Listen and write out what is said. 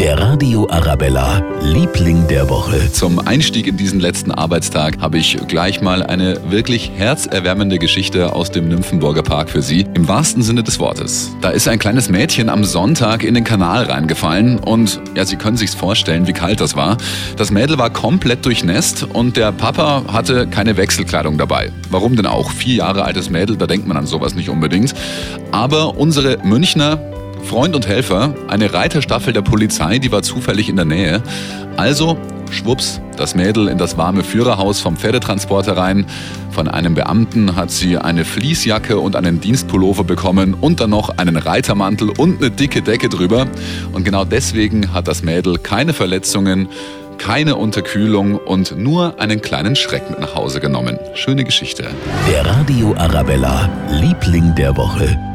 Der Radio Arabella, Liebling der Woche. Zum Einstieg in diesen letzten Arbeitstag habe ich gleich mal eine wirklich herzerwärmende Geschichte aus dem Nymphenburger Park für Sie. Im wahrsten Sinne des Wortes. Da ist ein kleines Mädchen am Sonntag in den Kanal reingefallen und ja, Sie können sich's vorstellen, wie kalt das war. Das Mädel war komplett durchnässt und der Papa hatte keine Wechselkleidung dabei. Warum denn auch? Vier Jahre altes Mädel, da denkt man an sowas nicht unbedingt. Aber unsere Münchner Freund und Helfer, eine Reiterstaffel der Polizei, die war zufällig in der Nähe. Also, schwupps, das Mädel in das warme Führerhaus vom Pferdetransporter rein. Von einem Beamten hat sie eine Fließjacke und einen Dienstpullover bekommen und dann noch einen Reitermantel und eine dicke Decke drüber. Und genau deswegen hat das Mädel keine Verletzungen, keine Unterkühlung und nur einen kleinen Schreck mit nach Hause genommen. Schöne Geschichte. Der Radio Arabella, Liebling der Woche.